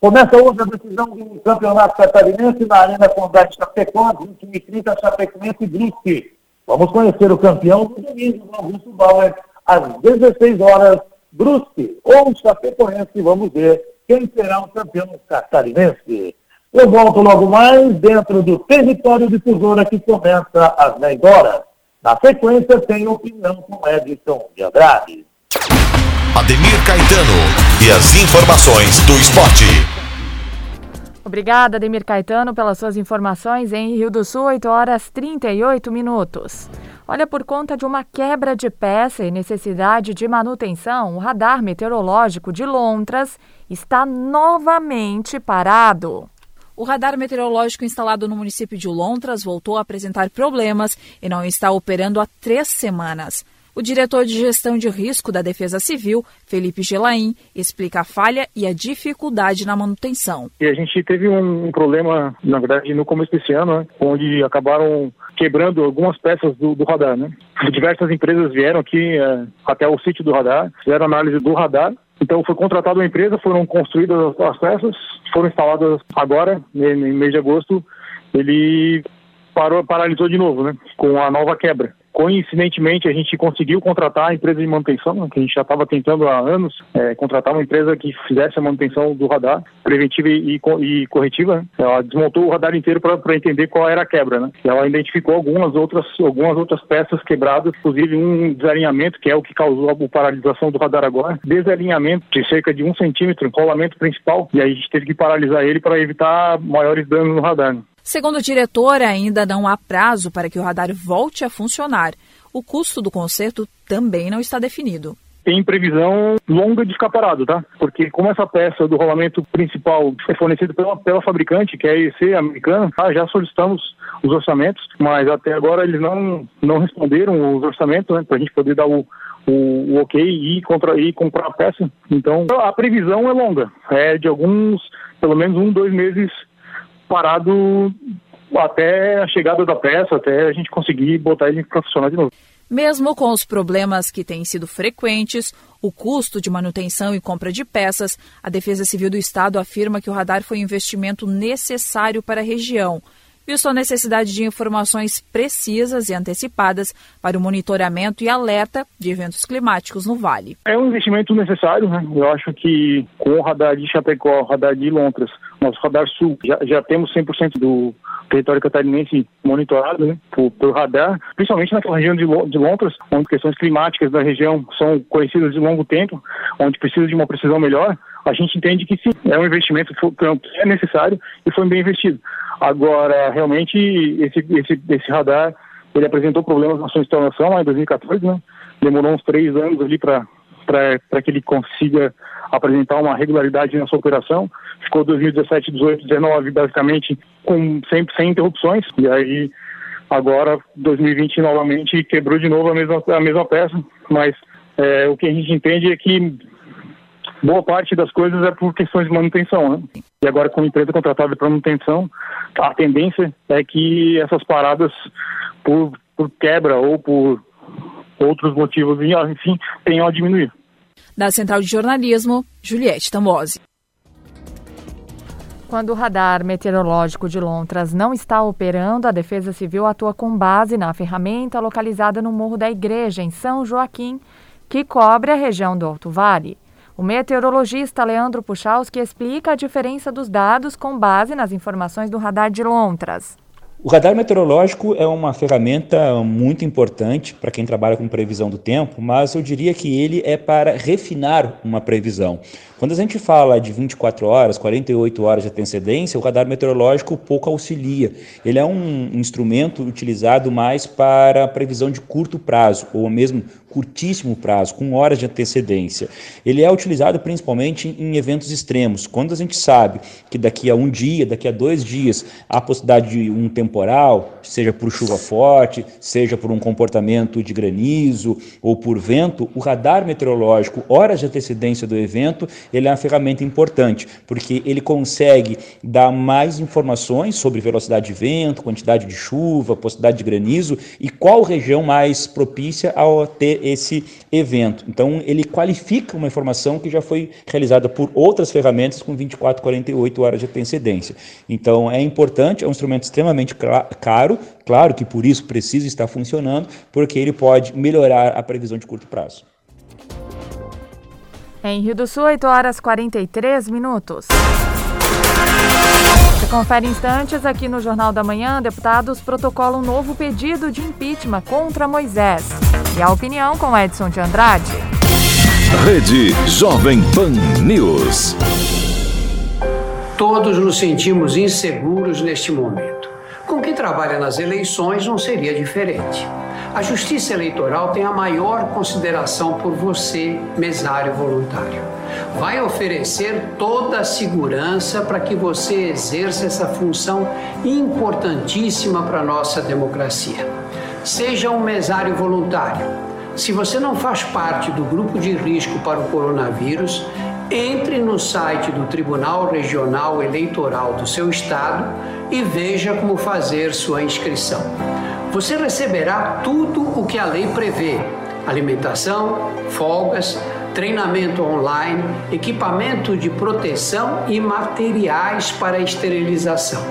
Começa hoje a decisão do Campeonato Catarinense na Arena Condade Chapecó, 21 e 30, Chapecoense e Brusque. Vamos conhecer o campeão do domingo, Augusto Bauer, às 16 horas, Brusque ou Chapecoense. Vamos ver quem será o campeão catarinense. Eu volto logo mais dentro do território de Tesoura que começa às 10 horas. Na sequência, tem opinião com Edson de Andrade. Ademir Caetano e as informações do esporte. Obrigada, Ademir Caetano, pelas suas informações em Rio do Sul, 8 horas 38 minutos. Olha, por conta de uma quebra de peça e necessidade de manutenção, o radar meteorológico de Lontras está novamente parado. O radar meteorológico instalado no município de Lontras voltou a apresentar problemas e não está operando há três semanas. O diretor de gestão de risco da Defesa Civil, Felipe Gelaim, explica a falha e a dificuldade na manutenção. E a gente teve um problema, na verdade, no começo desse ano, né, onde acabaram quebrando algumas peças do, do radar. Né? Diversas empresas vieram aqui é, até o sítio do radar, fizeram análise do radar então foi contratada uma empresa, foram construídas as peças, foram instaladas agora, em mês de agosto, ele parou, paralisou de novo, né? Com a nova quebra. Coincidentemente, a gente conseguiu contratar a empresa de manutenção, que a gente já estava tentando há anos, é, contratar uma empresa que fizesse a manutenção do radar, preventiva e, e corretiva. Né? Ela desmontou o radar inteiro para entender qual era a quebra. Né? Ela identificou algumas outras, algumas outras peças quebradas, inclusive um desalinhamento, que é o que causou a paralisação do radar agora. Desalinhamento de cerca de um centímetro, rolamento principal, e aí a gente teve que paralisar ele para evitar maiores danos no radar. Né? Segundo o diretor, ainda não há prazo para que o radar volte a funcionar. O custo do conserto também não está definido tem previsão longa de ficar parado, tá? Porque como essa peça do rolamento principal é fornecida pela, pela fabricante, que é a EC americana, tá? já solicitamos os orçamentos, mas até agora eles não, não responderam os orçamentos, né? Para a gente poder dar o, o, o, ok e, contra, e comprar a peça. Então, a previsão é longa, é de alguns, pelo menos um, dois meses parado até a chegada da peça, até a gente conseguir botar ele para funcionar de novo. Mesmo com os problemas que têm sido frequentes, o custo de manutenção e compra de peças, a Defesa Civil do Estado afirma que o radar foi um investimento necessário para a região, visto a necessidade de informações precisas e antecipadas para o monitoramento e alerta de eventos climáticos no Vale. É um investimento necessário, né? Eu acho que com o radar de Chapecó, o radar de Lontras, nosso radar sul, já, já temos 100% do território catarinense monitorado né, por, por, radar, principalmente naquela região de, de Lontras, onde questões climáticas da região são conhecidas de longo tempo, onde precisa de uma precisão melhor, a gente entende que sim, é um investimento que é necessário e foi bem investido. Agora, realmente, esse, esse, esse radar, ele apresentou problemas na sua instalação lá em 2014, né? Demorou uns três anos ali para que ele consiga apresentar uma regularidade na sua operação. Ficou 2017, 18, 19 basicamente com sempre sem interrupções. E aí agora 2020 novamente quebrou de novo a mesma a mesma peça, mas é, o que a gente entende é que boa parte das coisas é por questões de manutenção, né? E agora com a empresa contratada para manutenção, a tendência é que essas paradas por, por quebra ou por outros motivos, enfim, tenham a diminuir. Da Central de Jornalismo, Juliette Tambose. Quando o radar meteorológico de Lontras não está operando, a Defesa Civil atua com base na ferramenta localizada no Morro da Igreja, em São Joaquim, que cobre a região do Alto Vale. O meteorologista Leandro Puchalski explica a diferença dos dados com base nas informações do radar de Lontras. O radar meteorológico é uma ferramenta muito importante para quem trabalha com previsão do tempo, mas eu diria que ele é para refinar uma previsão. Quando a gente fala de 24 horas, 48 horas de antecedência, o radar meteorológico pouco auxilia. Ele é um instrumento utilizado mais para previsão de curto prazo, ou mesmo curtíssimo prazo, com horas de antecedência. Ele é utilizado principalmente em eventos extremos. Quando a gente sabe que daqui a um dia, daqui a dois dias, há possibilidade de um temporal, seja por chuva forte, seja por um comportamento de granizo ou por vento, o radar meteorológico, horas de antecedência do evento, ele é uma ferramenta importante, porque ele consegue dar mais informações sobre velocidade de vento, quantidade de chuva, possibilidade de granizo e qual região mais propícia a ter esse evento. Então, ele qualifica uma informação que já foi realizada por outras ferramentas com 24, 48 horas de antecedência. Então, é importante, é um instrumento extremamente caro, claro que por isso precisa estar funcionando, porque ele pode melhorar a previsão de curto prazo. Em Rio do Sul, 8 horas 43 minutos. Você confere instantes aqui no Jornal da Manhã. Deputados protocolam um novo pedido de impeachment contra Moisés. E a opinião com Edson de Andrade. Rede Jovem Pan News. Todos nos sentimos inseguros neste momento. Com quem trabalha nas eleições não seria diferente. A Justiça Eleitoral tem a maior consideração por você, mesário voluntário. Vai oferecer toda a segurança para que você exerça essa função importantíssima para a nossa democracia. Seja um mesário voluntário. Se você não faz parte do grupo de risco para o coronavírus, entre no site do Tribunal Regional Eleitoral do seu estado e veja como fazer sua inscrição. Você receberá tudo o que a lei prevê: alimentação, folgas, treinamento online, equipamento de proteção e materiais para esterilização.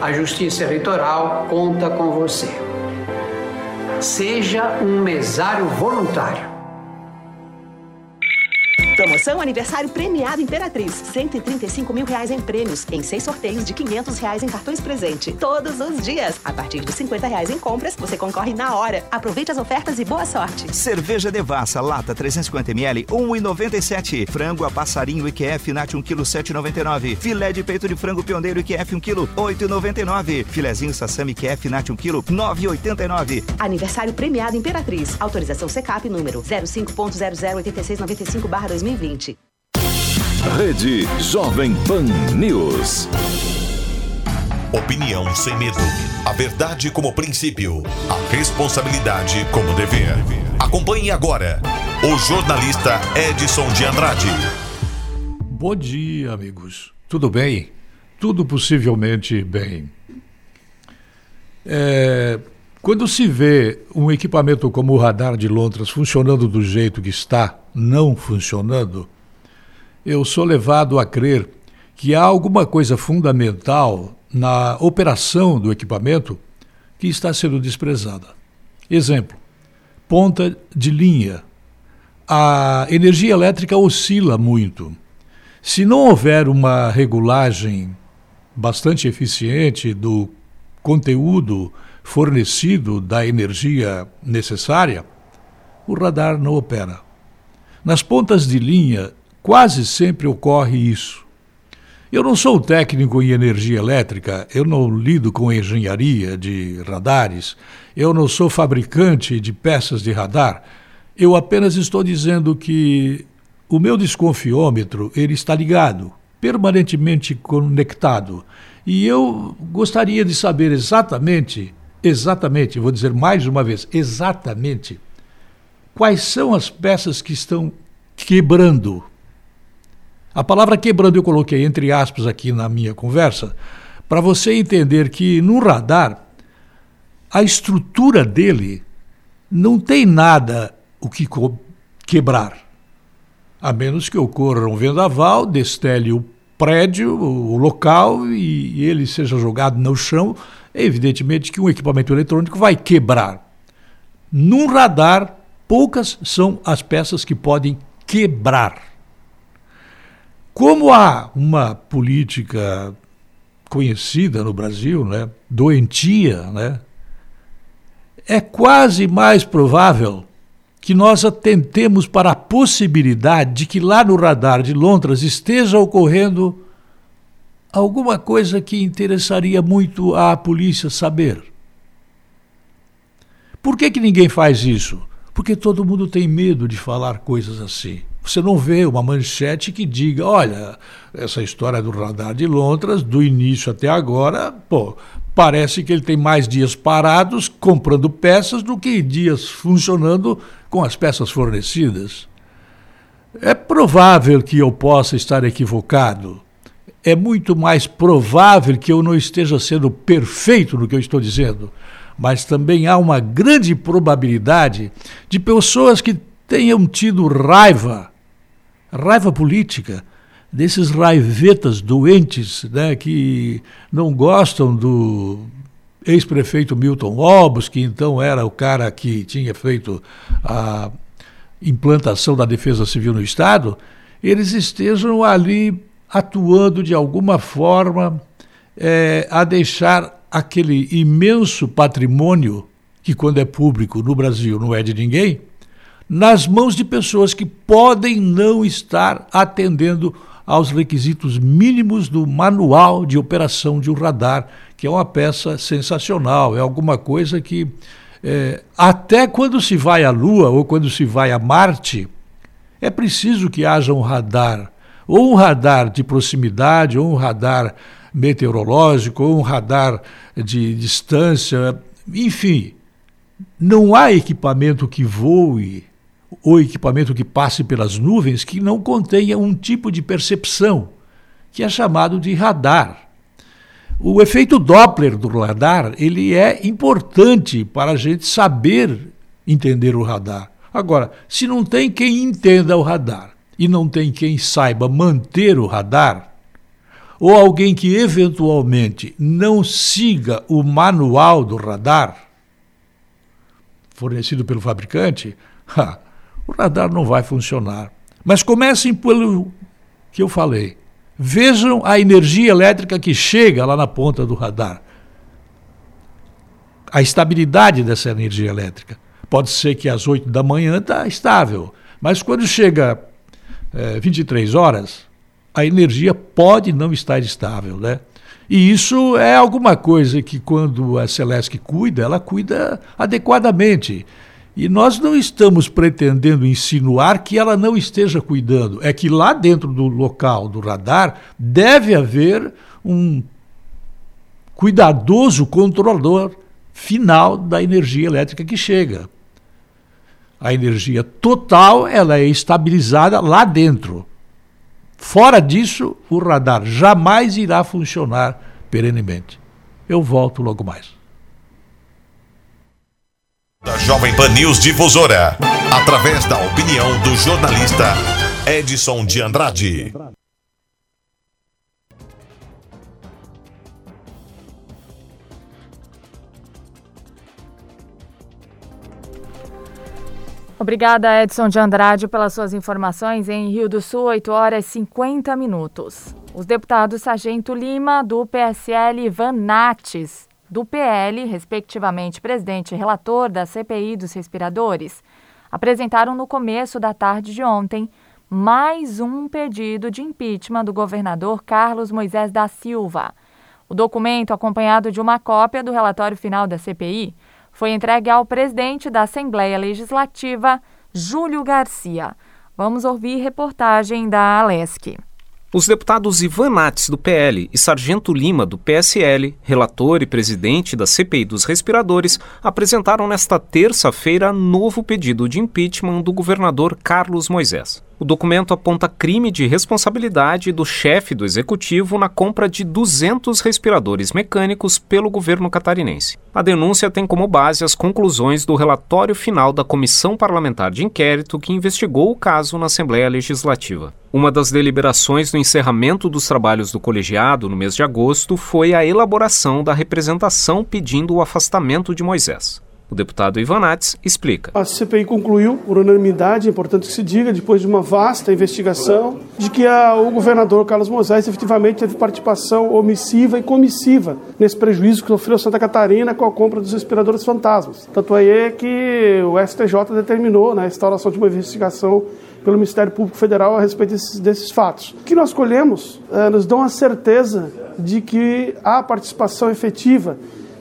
A Justiça Eleitoral conta com você. Seja um mesário voluntário. Promoção aniversário premiado Imperatriz. 135 mil reais em prêmios, em seis sorteios de 500 reais em cartões presente. Todos os dias. A partir de 50 reais em compras, você concorre na hora. Aproveite as ofertas e boa sorte. Cerveja Devassa, lata 350ml, 1,97. Frango a passarinho IQF Nat 1 kg 7,99. Filé de peito de frango pioneiro IQF 1 kg 8,99. Filezinho sassami IQF Nat 1 kg 9,89. Aniversário premiado Imperatriz. Autorização CECAP número 05.008695 2020. Rede Jovem Pan News. Opinião sem medo. A verdade como princípio. A responsabilidade como dever. Acompanhe agora o jornalista Edson de Andrade. Bom dia, amigos. Tudo bem? Tudo possivelmente bem. É, quando se vê um equipamento como o radar de Londres funcionando do jeito que está, não funcionando, eu sou levado a crer que há alguma coisa fundamental na operação do equipamento que está sendo desprezada. Exemplo: ponta de linha. A energia elétrica oscila muito. Se não houver uma regulagem bastante eficiente do conteúdo fornecido da energia necessária, o radar não opera. Nas pontas de linha, quase sempre ocorre isso. Eu não sou técnico em energia elétrica, eu não lido com engenharia de radares, eu não sou fabricante de peças de radar. Eu apenas estou dizendo que o meu desconfiômetro ele está ligado, permanentemente conectado. E eu gostaria de saber exatamente exatamente, vou dizer mais uma vez, exatamente quais são as peças que estão quebrando. A palavra quebrando eu coloquei entre aspas aqui na minha conversa, para você entender que no radar a estrutura dele não tem nada o que quebrar. A menos que ocorra um vendaval, destele o prédio, o local e ele seja jogado no chão é evidentemente que um equipamento eletrônico vai quebrar. Num radar, poucas são as peças que podem quebrar. Como há uma política conhecida no Brasil, né? doentia, né? é quase mais provável que nós atentemos para a possibilidade de que lá no radar de Londres esteja ocorrendo alguma coisa que interessaria muito à polícia saber. Por que, que ninguém faz isso? Porque todo mundo tem medo de falar coisas assim. Você não vê uma manchete que diga: olha, essa história do radar de Londres, do início até agora, pô, parece que ele tem mais dias parados comprando peças do que dias funcionando com as peças fornecidas. É provável que eu possa estar equivocado. É muito mais provável que eu não esteja sendo perfeito no que eu estou dizendo. Mas também há uma grande probabilidade de pessoas que tenham tido raiva raiva política, desses raivetas doentes né, que não gostam do ex-prefeito Milton Obos, que então era o cara que tinha feito a implantação da defesa civil no Estado, eles estejam ali atuando de alguma forma é, a deixar aquele imenso patrimônio, que quando é público no Brasil não é de ninguém, nas mãos de pessoas que podem não estar atendendo aos requisitos mínimos do manual de operação de um radar, que é uma peça sensacional, é alguma coisa que é, até quando se vai à Lua ou quando se vai a Marte, é preciso que haja um radar, ou um radar de proximidade, ou um radar meteorológico, ou um radar de distância, enfim. Não há equipamento que voe ou equipamento que passe pelas nuvens que não contenha um tipo de percepção, que é chamado de radar. O efeito Doppler do radar ele é importante para a gente saber entender o radar. Agora, se não tem quem entenda o radar e não tem quem saiba manter o radar, ou alguém que eventualmente não siga o manual do radar fornecido pelo fabricante, o radar não vai funcionar. Mas comecem pelo que eu falei. Vejam a energia elétrica que chega lá na ponta do radar. A estabilidade dessa energia elétrica. Pode ser que às 8 da manhã está estável, mas quando chega é, 23 horas, a energia pode não estar estável, né? E isso é alguma coisa que quando a Celeste cuida, ela cuida adequadamente. E nós não estamos pretendendo insinuar que ela não esteja cuidando. É que lá dentro do local do radar deve haver um cuidadoso controlador final da energia elétrica que chega. A energia total ela é estabilizada lá dentro. Fora disso, o radar jamais irá funcionar perenemente. Eu volto logo mais da Jovem Pan News Difusora, através da opinião do jornalista Edson de Andrade. Obrigada, Edson de Andrade, pelas suas informações. Em Rio do Sul, 8 horas e 50 minutos. Os deputados Sargento Lima, do PSL, Ivan Nates, do PL, respectivamente presidente e relator da CPI dos respiradores, apresentaram no começo da tarde de ontem mais um pedido de impeachment do governador Carlos Moisés da Silva. O documento, acompanhado de uma cópia do relatório final da CPI, foi entregue ao presidente da Assembleia Legislativa, Júlio Garcia. Vamos ouvir reportagem da Alesc. Os deputados Ivan Nates, do PL, e Sargento Lima, do PSL, relator e presidente da CPI dos respiradores, apresentaram nesta terça-feira novo pedido de impeachment do governador Carlos Moisés. O documento aponta crime de responsabilidade do chefe do executivo na compra de 200 respiradores mecânicos pelo governo catarinense. A denúncia tem como base as conclusões do relatório final da Comissão Parlamentar de Inquérito que investigou o caso na Assembleia Legislativa. Uma das deliberações no encerramento dos trabalhos do colegiado no mês de agosto foi a elaboração da representação pedindo o afastamento de Moisés. O deputado Ivan explica. A CPI concluiu por unanimidade, é importante que se diga, depois de uma vasta investigação, de que a, o governador Carlos Moisés efetivamente teve participação omissiva e comissiva nesse prejuízo que sofreu Santa Catarina com a compra dos respiradores fantasmas. Tanto é que o STJ determinou né, a instauração de uma investigação pelo Ministério Público Federal a respeito desses, desses fatos. O que nós colhemos eh, nos dão a certeza de que há participação efetiva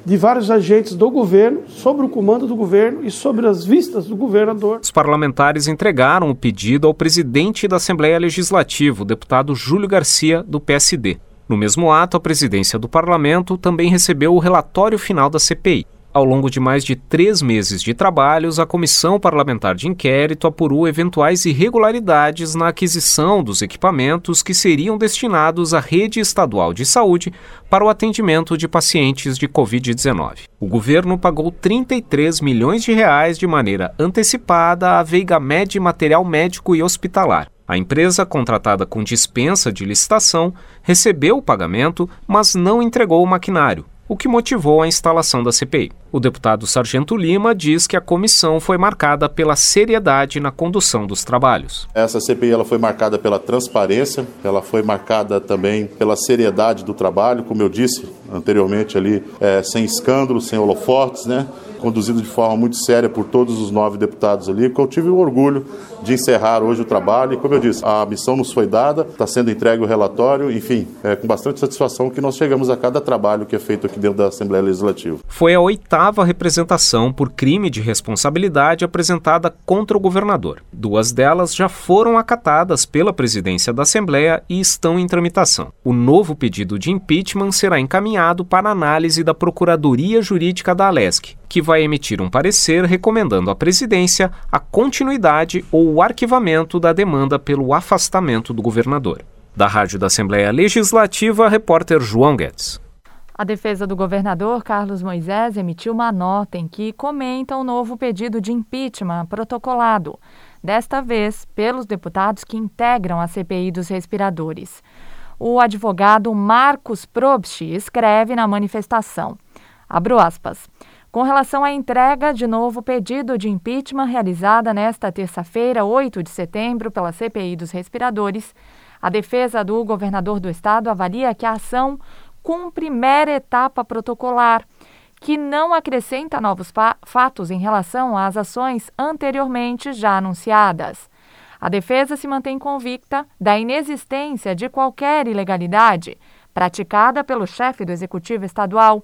de vários agentes do governo, sobre o comando do governo e sobre as vistas do governador. Os parlamentares entregaram o pedido ao presidente da Assembleia Legislativa, o deputado Júlio Garcia, do PSD. No mesmo ato, a presidência do parlamento também recebeu o relatório final da CPI. Ao longo de mais de três meses de trabalhos, a Comissão Parlamentar de Inquérito apurou eventuais irregularidades na aquisição dos equipamentos que seriam destinados à rede estadual de saúde para o atendimento de pacientes de Covid-19. O governo pagou 33 milhões de reais de maneira antecipada à Veiga Med Material Médico e Hospitalar. A empresa, contratada com dispensa de licitação, recebeu o pagamento, mas não entregou o maquinário, o que motivou a instalação da CPI. O deputado Sargento Lima diz que a comissão foi marcada pela seriedade na condução dos trabalhos. Essa CPI ela foi marcada pela transparência, ela foi marcada também pela seriedade do trabalho, como eu disse anteriormente ali, é, sem escândalos, sem holofotes, né? conduzido de forma muito séria por todos os nove deputados ali, que eu tive o orgulho de encerrar hoje o trabalho. E como eu disse, a missão nos foi dada, está sendo entregue o relatório, enfim, é com bastante satisfação que nós chegamos a cada trabalho que é feito aqui dentro da Assembleia Legislativa. Foi a oitava representação por crime de responsabilidade apresentada contra o governador. Duas delas já foram acatadas pela presidência da Assembleia e estão em tramitação. O novo pedido de impeachment será encaminhado para análise da Procuradoria Jurídica da Alesc, que vai emitir um parecer recomendando à presidência a continuidade ou o arquivamento da demanda pelo afastamento do governador. Da Rádio da Assembleia Legislativa, repórter João Guedes. A defesa do governador Carlos Moisés emitiu uma nota em que comenta o novo pedido de impeachment protocolado, desta vez pelos deputados que integram a CPI dos respiradores. O advogado Marcos Probst escreve na manifestação, abro aspas, com relação à entrega de novo pedido de impeachment realizada nesta terça-feira, 8 de setembro, pela CPI dos respiradores, a defesa do governador do estado avalia que a ação cumpre mera etapa protocolar, que não acrescenta novos fatos em relação às ações anteriormente já anunciadas. A defesa se mantém convicta da inexistência de qualquer ilegalidade praticada pelo chefe do executivo estadual,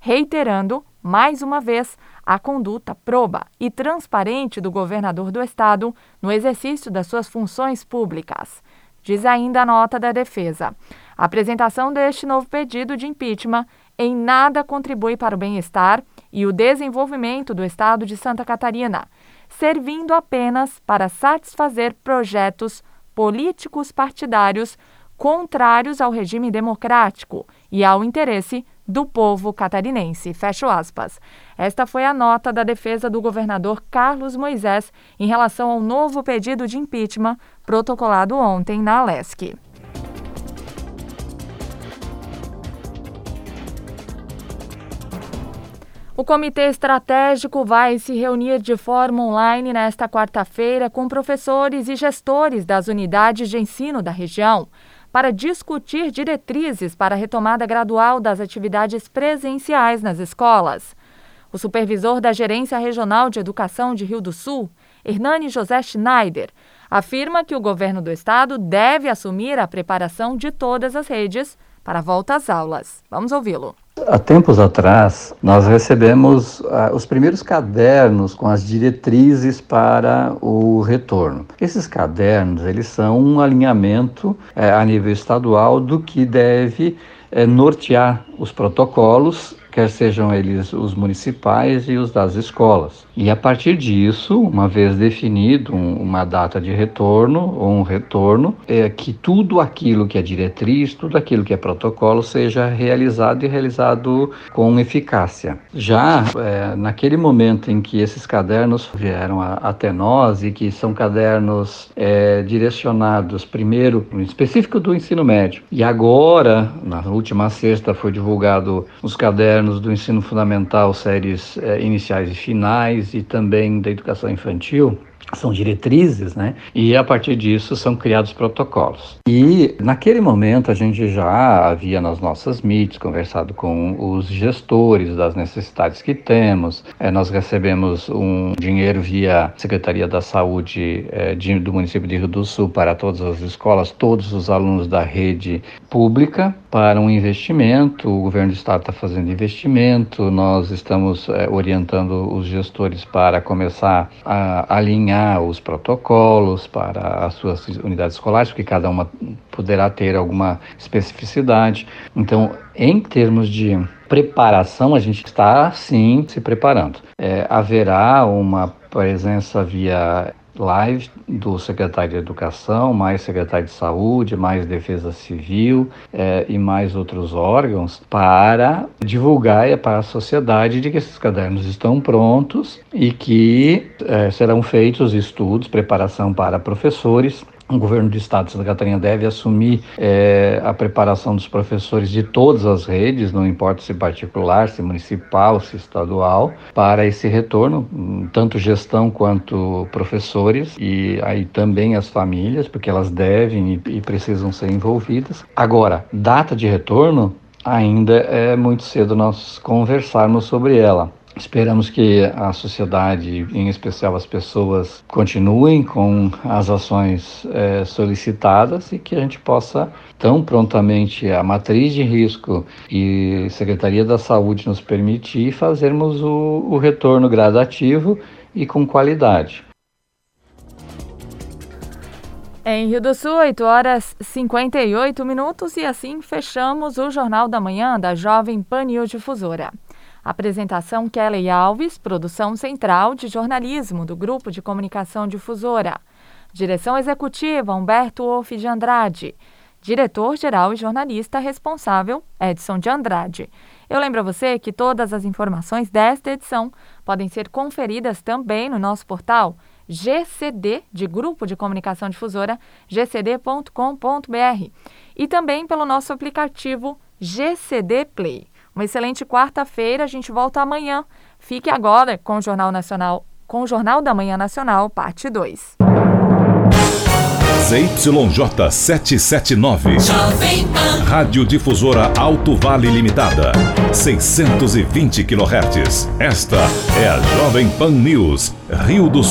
reiterando mais uma vez, a conduta proba e transparente do governador do estado no exercício das suas funções públicas. Diz ainda a nota da defesa. A apresentação deste novo pedido de impeachment em nada contribui para o bem-estar e o desenvolvimento do estado de Santa Catarina, servindo apenas para satisfazer projetos políticos partidários contrários ao regime democrático e ao interesse do povo catarinense. Fecho aspas. Esta foi a nota da defesa do governador Carlos Moisés em relação ao novo pedido de impeachment protocolado ontem na Alesc. O Comitê Estratégico vai se reunir de forma online nesta quarta-feira com professores e gestores das unidades de ensino da região para discutir diretrizes para a retomada gradual das atividades presenciais nas escolas. O supervisor da Gerência Regional de Educação de Rio do Sul, Hernani José Schneider, afirma que o governo do estado deve assumir a preparação de todas as redes para a volta às aulas. Vamos ouvi-lo. Há tempos atrás, nós recebemos uh, os primeiros cadernos com as diretrizes para o retorno. Esses cadernos, eles são um alinhamento uh, a nível estadual do que deve uh, nortear os protocolos quer sejam eles os municipais e os das escolas. E a partir disso, uma vez definido um, uma data de retorno ou um retorno, é que tudo aquilo que é diretriz, tudo aquilo que é protocolo seja realizado e realizado com eficácia. Já é, naquele momento em que esses cadernos vieram a, até nós e que são cadernos é, direcionados primeiro no específico do ensino médio e agora na última sexta foi divulgado os cadernos cadernos do ensino fundamental, séries eh, iniciais e finais, e também da educação infantil, são diretrizes, né? E a partir disso são criados protocolos. E naquele momento a gente já havia nas nossas meets conversado com os gestores das necessidades que temos. É, nós recebemos um dinheiro via Secretaria da Saúde é, de, do município de Rio do Sul para todas as escolas, todos os alunos da rede pública para um investimento. O governo do estado está fazendo investimento. Nós estamos é, orientando os gestores para começar a alinhar os protocolos para as suas unidades escolares, porque cada uma poderá ter alguma especificidade. Então, em termos de preparação, a gente está sim se preparando. É, haverá uma presença via live do secretário de Educação, mais secretário de Saúde, mais Defesa Civil é, e mais outros órgãos para divulgar para a sociedade de que esses cadernos estão prontos e que é, serão feitos estudos, preparação para professores o governo do estado de Santa Catarina deve assumir é, a preparação dos professores de todas as redes, não importa se particular, se municipal, se estadual, para esse retorno, tanto gestão quanto professores e aí também as famílias, porque elas devem e, e precisam ser envolvidas. Agora, data de retorno ainda é muito cedo nós conversarmos sobre ela. Esperamos que a sociedade, em especial as pessoas, continuem com as ações é, solicitadas e que a gente possa, tão prontamente, a matriz de risco e Secretaria da Saúde nos permitir fazermos o, o retorno gradativo e com qualidade. Em Rio do Sul, 8 horas 58 minutos e assim fechamos o Jornal da Manhã da Jovem Pan Difusora. Apresentação Kelly Alves, produção central de jornalismo do Grupo de Comunicação Difusora. Direção executiva Humberto Wolff de Andrade. Diretor-geral e jornalista responsável Edson de Andrade. Eu lembro a você que todas as informações desta edição podem ser conferidas também no nosso portal GCD, de Grupo de Comunicação Difusora, gcd.com.br, e também pelo nosso aplicativo GCD Play. Uma excelente quarta-feira. A gente volta amanhã. Fique agora com o Jornal Nacional, com o Jornal da Manhã Nacional, parte 2. ZYJ 779. Rádio Difusora Alto Vale Limitada. 620 kHz. Esta é a Jovem Pan News, Rio do Sul.